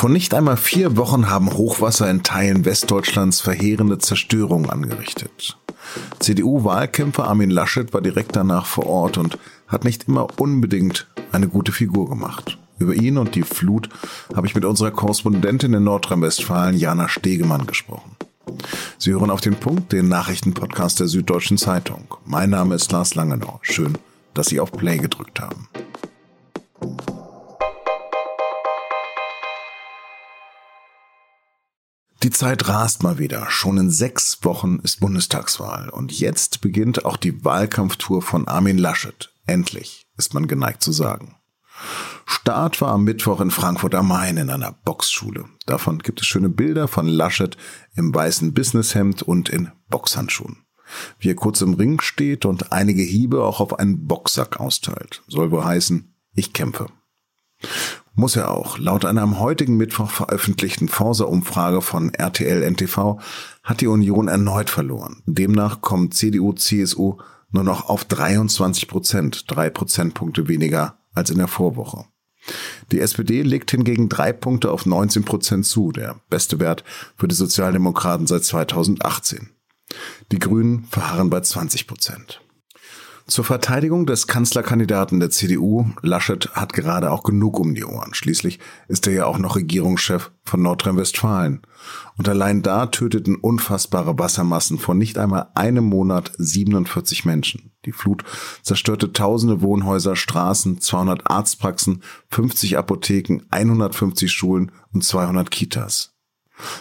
Vor nicht einmal vier Wochen haben Hochwasser in Teilen Westdeutschlands verheerende Zerstörung angerichtet. CDU-Wahlkämpfer Armin Laschet war direkt danach vor Ort und hat nicht immer unbedingt eine gute Figur gemacht. Über ihn und die Flut habe ich mit unserer Korrespondentin in Nordrhein-Westfalen, Jana Stegemann, gesprochen. Sie hören auf den Punkt, den Nachrichtenpodcast der Süddeutschen Zeitung. Mein Name ist Lars Langenau. Schön, dass Sie auf Play gedrückt haben. Die Zeit rast mal wieder. Schon in sechs Wochen ist Bundestagswahl. Und jetzt beginnt auch die Wahlkampftour von Armin Laschet. Endlich, ist man geneigt zu sagen. Start war am Mittwoch in Frankfurt am Main in einer Boxschule. Davon gibt es schöne Bilder von Laschet im weißen Businesshemd und in Boxhandschuhen. Wie er kurz im Ring steht und einige Hiebe auch auf einen Boxsack austeilt. Soll wohl heißen, ich kämpfe. Muss er auch. Laut einer am heutigen Mittwoch veröffentlichten Forsa-Umfrage von RTL NTV hat die Union erneut verloren. Demnach kommt CDU, CSU nur noch auf 23 Prozent, drei Prozentpunkte weniger als in der Vorwoche. Die SPD legt hingegen drei Punkte auf 19 Prozent zu, der beste Wert für die Sozialdemokraten seit 2018. Die Grünen verharren bei 20 Prozent. Zur Verteidigung des Kanzlerkandidaten der CDU, Laschet hat gerade auch genug um die Ohren. Schließlich ist er ja auch noch Regierungschef von Nordrhein-Westfalen. Und allein da töteten unfassbare Wassermassen vor nicht einmal einem Monat 47 Menschen. Die Flut zerstörte tausende Wohnhäuser, Straßen, 200 Arztpraxen, 50 Apotheken, 150 Schulen und 200 Kitas.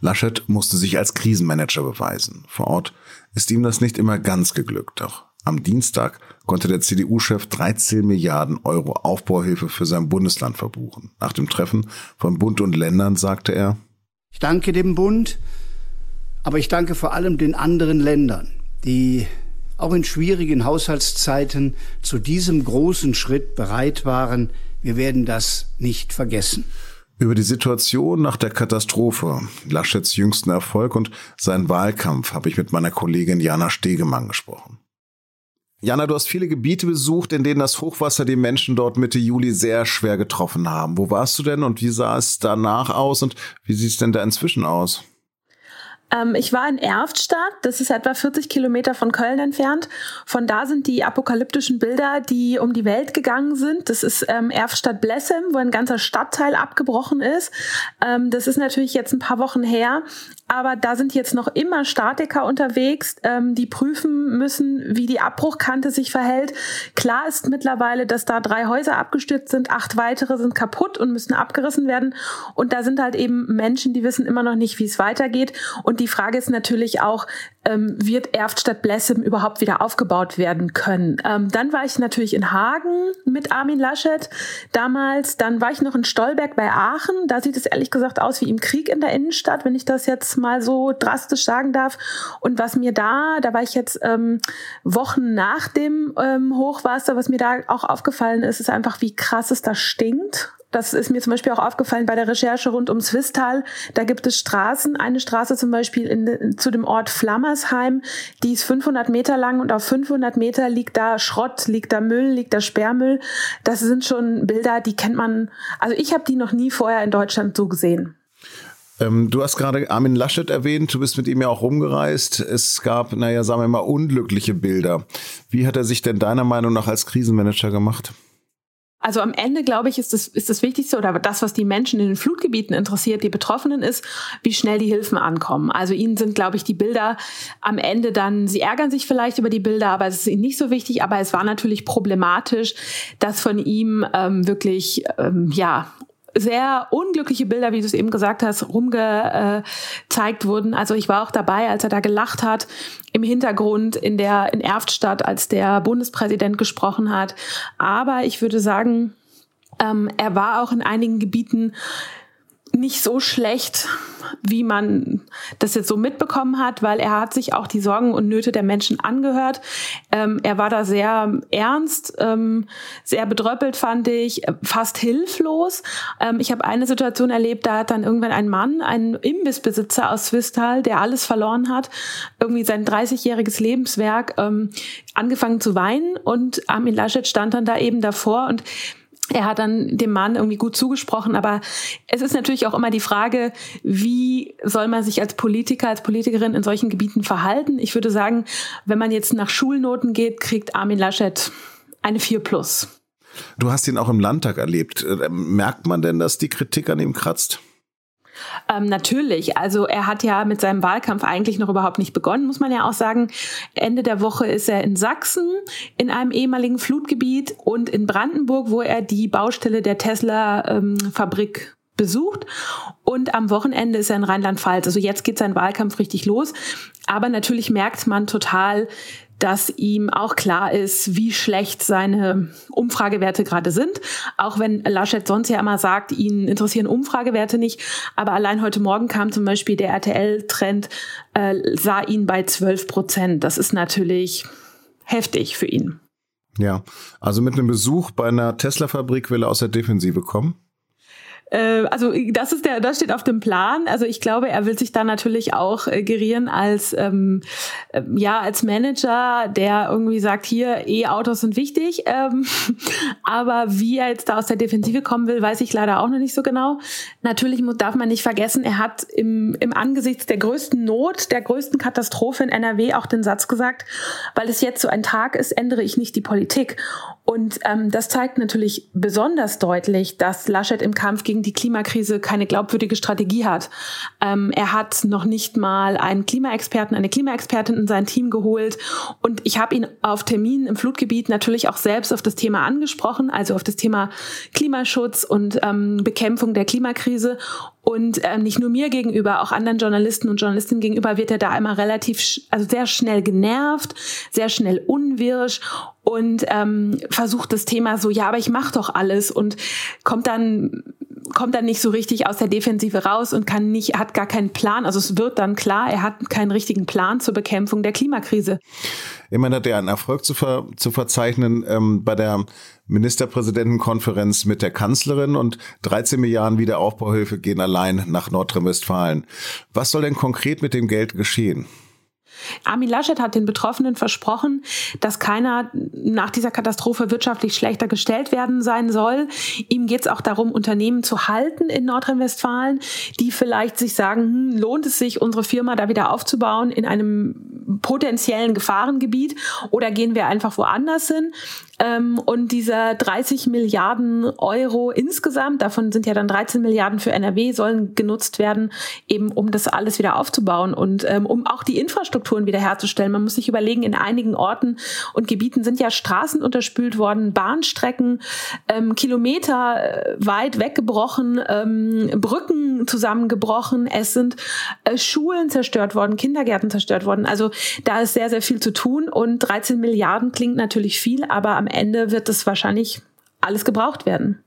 Laschet musste sich als Krisenmanager beweisen. Vor Ort ist ihm das nicht immer ganz geglückt, doch am Dienstag konnte der CDU-Chef 13 Milliarden Euro Aufbauhilfe für sein Bundesland verbuchen. Nach dem Treffen von Bund und Ländern sagte er, Ich danke dem Bund, aber ich danke vor allem den anderen Ländern, die auch in schwierigen Haushaltszeiten zu diesem großen Schritt bereit waren. Wir werden das nicht vergessen. Über die Situation nach der Katastrophe, Laschets jüngsten Erfolg und seinen Wahlkampf habe ich mit meiner Kollegin Jana Stegemann gesprochen. Jana, du hast viele Gebiete besucht, in denen das Hochwasser die Menschen dort Mitte Juli sehr schwer getroffen haben. Wo warst du denn und wie sah es danach aus und wie sieht es denn da inzwischen aus? Ähm, ich war in Erftstadt, das ist etwa 40 Kilometer von Köln entfernt. Von da sind die apokalyptischen Bilder, die um die Welt gegangen sind. Das ist ähm, Erftstadt-Blessem, wo ein ganzer Stadtteil abgebrochen ist. Ähm, das ist natürlich jetzt ein paar Wochen her, aber da sind jetzt noch immer Statiker unterwegs, ähm, die prüfen müssen, wie die Abbruchkante sich verhält. Klar ist mittlerweile, dass da drei Häuser abgestürzt sind, acht weitere sind kaputt und müssen abgerissen werden. Und da sind halt eben Menschen, die wissen immer noch nicht, wie es weitergeht. Und die Frage ist natürlich auch, ähm, wird Erftstadt Blessem überhaupt wieder aufgebaut werden können? Ähm, dann war ich natürlich in Hagen mit Armin Laschet damals. Dann war ich noch in Stolberg bei Aachen. Da sieht es ehrlich gesagt aus wie im Krieg in der Innenstadt, wenn ich das jetzt mal so drastisch sagen darf. Und was mir da, da war ich jetzt ähm, Wochen nach dem ähm, Hochwasser, was mir da auch aufgefallen ist, ist einfach, wie krass es da stinkt. Das ist mir zum Beispiel auch aufgefallen bei der Recherche rund ums Swisttal. Da gibt es Straßen, eine Straße zum Beispiel in, zu dem Ort Flammersheim, die ist 500 Meter lang und auf 500 Meter liegt da Schrott, liegt da Müll, liegt da Sperrmüll. Das sind schon Bilder, die kennt man, also ich habe die noch nie vorher in Deutschland so gesehen. Ähm, du hast gerade Armin Laschet erwähnt, du bist mit ihm ja auch rumgereist. Es gab, naja, sagen wir mal, unglückliche Bilder. Wie hat er sich denn deiner Meinung nach als Krisenmanager gemacht? Also am Ende, glaube ich, ist das, ist das Wichtigste oder das, was die Menschen in den Flutgebieten interessiert, die Betroffenen ist, wie schnell die Hilfen ankommen. Also ihnen sind, glaube ich, die Bilder am Ende dann, sie ärgern sich vielleicht über die Bilder, aber es ist ihnen nicht so wichtig. Aber es war natürlich problematisch, dass von ihm ähm, wirklich, ähm, ja, sehr unglückliche Bilder, wie du es eben gesagt hast, rumgezeigt wurden. Also ich war auch dabei, als er da gelacht hat im Hintergrund in der in Erftstadt, als der Bundespräsident gesprochen hat. Aber ich würde sagen, ähm, er war auch in einigen Gebieten nicht so schlecht, wie man das jetzt so mitbekommen hat, weil er hat sich auch die Sorgen und Nöte der Menschen angehört. Ähm, er war da sehr ernst, ähm, sehr bedröppelt, fand ich, fast hilflos. Ähm, ich habe eine Situation erlebt, da hat dann irgendwann ein Mann, ein Imbissbesitzer aus Swistal, der alles verloren hat, irgendwie sein 30-jähriges Lebenswerk, ähm, angefangen zu weinen und Armin Laschet stand dann da eben davor und er hat dann dem Mann irgendwie gut zugesprochen, aber es ist natürlich auch immer die Frage, wie soll man sich als Politiker, als Politikerin in solchen Gebieten verhalten? Ich würde sagen, wenn man jetzt nach Schulnoten geht, kriegt Armin Laschet eine 4 plus. Du hast ihn auch im Landtag erlebt. Äh, merkt man denn, dass die Kritik an ihm kratzt? Ähm, natürlich. Also er hat ja mit seinem Wahlkampf eigentlich noch überhaupt nicht begonnen, muss man ja auch sagen. Ende der Woche ist er in Sachsen, in einem ehemaligen Flutgebiet und in Brandenburg, wo er die Baustelle der Tesla-Fabrik ähm, besucht. Und am Wochenende ist er in Rheinland-Pfalz. Also jetzt geht sein Wahlkampf richtig los. Aber natürlich merkt man total, dass ihm auch klar ist, wie schlecht seine Umfragewerte gerade sind. Auch wenn Laschet sonst ja immer sagt, ihn interessieren Umfragewerte nicht. Aber allein heute Morgen kam zum Beispiel der RTL-Trend, äh, sah ihn bei 12 Prozent. Das ist natürlich heftig für ihn. Ja, also mit einem Besuch bei einer Tesla-Fabrik will er aus der Defensive kommen? Äh, also das ist der, das steht auf dem Plan. Also ich glaube, er will sich da natürlich auch äh, gerieren als ähm, äh, ja als Manager, der irgendwie sagt, hier E-Autos sind wichtig. Ähm, aber wie er jetzt da aus der Defensive kommen will, weiß ich leider auch noch nicht so genau. Natürlich muss, darf man nicht vergessen, er hat im, im Angesichts der größten Not, der größten Katastrophe in NRW auch den Satz gesagt, weil es jetzt so ein Tag ist, ändere ich nicht die Politik. Und ähm, das zeigt natürlich besonders deutlich, dass Laschet im Kampf gegen die Klimakrise keine glaubwürdige Strategie hat. Ähm, er hat noch nicht mal einen Klimaexperten, eine Klimaexpertin in sein Team geholt. Und ich habe ihn auf Terminen im Flutgebiet natürlich auch selbst auf das Thema angesprochen, also auf das Thema Klimaschutz und ähm, Bekämpfung der Klimakrise. Und ähm, nicht nur mir gegenüber, auch anderen Journalisten und Journalistinnen gegenüber wird er da einmal relativ, also sehr schnell genervt, sehr schnell unwirsch und ähm, versucht das Thema so, ja, aber ich mache doch alles und kommt dann kommt dann nicht so richtig aus der Defensive raus und kann nicht, hat gar keinen Plan. Also es wird dann klar, er hat keinen richtigen Plan zur Bekämpfung der Klimakrise. Immerhin hat er einen Erfolg zu, ver, zu verzeichnen ähm, bei der Ministerpräsidentenkonferenz mit der Kanzlerin und 13 Milliarden Wiederaufbauhilfe gehen allein nach Nordrhein-Westfalen. Was soll denn konkret mit dem Geld geschehen? Armin Laschet hat den Betroffenen versprochen, dass keiner nach dieser Katastrophe wirtschaftlich schlechter gestellt werden sein soll. Ihm geht es auch darum, Unternehmen zu halten in Nordrhein-Westfalen, die vielleicht sich sagen, hm, lohnt es sich, unsere Firma da wieder aufzubauen in einem potenziellen Gefahrengebiet oder gehen wir einfach woanders hin? Ähm, und dieser 30 Milliarden Euro insgesamt, davon sind ja dann 13 Milliarden für NRW, sollen genutzt werden, eben um das alles wieder aufzubauen und ähm, um auch die Infrastrukturen wiederherzustellen. Man muss sich überlegen, in einigen Orten und Gebieten sind ja Straßen unterspült worden, Bahnstrecken ähm, Kilometer äh, weit weggebrochen, ähm, Brücken zusammengebrochen, es sind äh, Schulen zerstört worden, Kindergärten zerstört worden. Also da ist sehr, sehr viel zu tun und 13 Milliarden klingt natürlich viel, aber am Ende wird es wahrscheinlich alles gebraucht werden.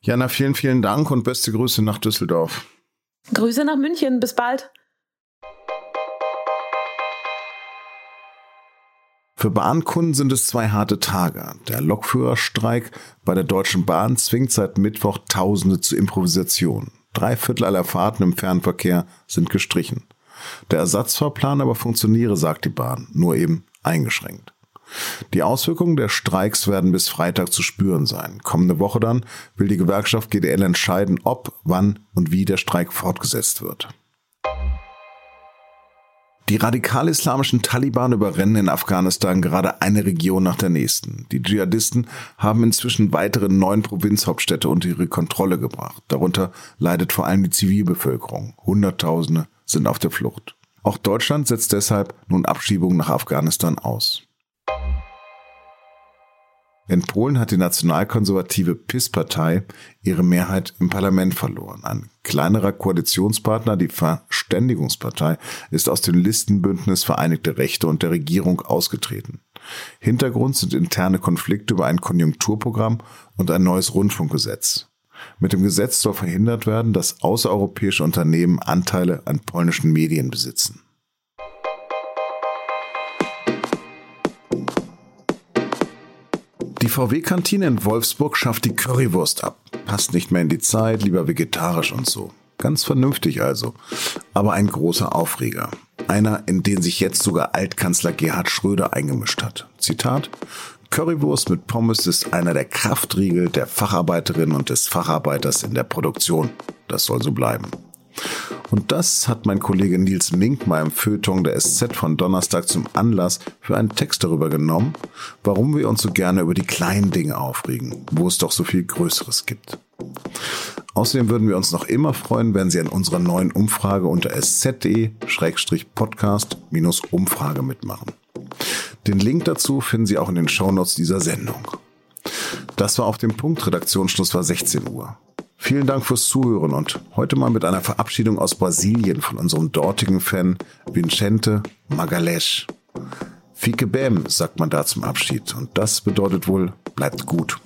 Jana, vielen, vielen Dank und beste Grüße nach Düsseldorf. Grüße nach München. Bis bald. Für Bahnkunden sind es zwei harte Tage. Der Lokführerstreik bei der Deutschen Bahn zwingt seit Mittwoch Tausende zur Improvisation. Drei Viertel aller Fahrten im Fernverkehr sind gestrichen. Der Ersatzfahrplan aber funktioniere, sagt die Bahn, nur eben eingeschränkt. Die Auswirkungen der Streiks werden bis Freitag zu spüren sein. Kommende Woche dann will die Gewerkschaft GDL entscheiden, ob, wann und wie der Streik fortgesetzt wird. Die radikal-islamischen Taliban überrennen in Afghanistan gerade eine Region nach der nächsten. Die Dschihadisten haben inzwischen weitere neun Provinzhauptstädte unter ihre Kontrolle gebracht. Darunter leidet vor allem die Zivilbevölkerung. Hunderttausende sind auf der Flucht. Auch Deutschland setzt deshalb nun Abschiebungen nach Afghanistan aus. In Polen hat die nationalkonservative PIS-Partei ihre Mehrheit im Parlament verloren. Ein kleinerer Koalitionspartner, die Verständigungspartei, ist aus dem Listenbündnis Vereinigte Rechte und der Regierung ausgetreten. Hintergrund sind interne Konflikte über ein Konjunkturprogramm und ein neues Rundfunkgesetz. Mit dem Gesetz soll verhindert werden, dass außereuropäische Unternehmen Anteile an polnischen Medien besitzen. VW-Kantine in Wolfsburg schafft die Currywurst ab. Passt nicht mehr in die Zeit, lieber vegetarisch und so. Ganz vernünftig also. Aber ein großer Aufreger. Einer, in den sich jetzt sogar Altkanzler Gerhard Schröder eingemischt hat. Zitat. Currywurst mit Pommes ist einer der Kraftriegel der Facharbeiterin und des Facharbeiters in der Produktion. Das soll so bleiben. Und das hat mein Kollege Nils Mink im Feuilleton der SZ von Donnerstag zum Anlass für einen Text darüber genommen, warum wir uns so gerne über die kleinen Dinge aufregen, wo es doch so viel Größeres gibt. Außerdem würden wir uns noch immer freuen, wenn Sie an unserer neuen Umfrage unter sz.podcast-umfrage mitmachen. Den Link dazu finden Sie auch in den Shownotes dieser Sendung. Das war auf dem Punkt. Redaktionsschluss war 16 Uhr. Vielen Dank fürs Zuhören und heute mal mit einer Verabschiedung aus Brasilien von unserem dortigen Fan Vincente Magalhães. Fique bem, sagt man da zum Abschied und das bedeutet wohl, bleibt gut.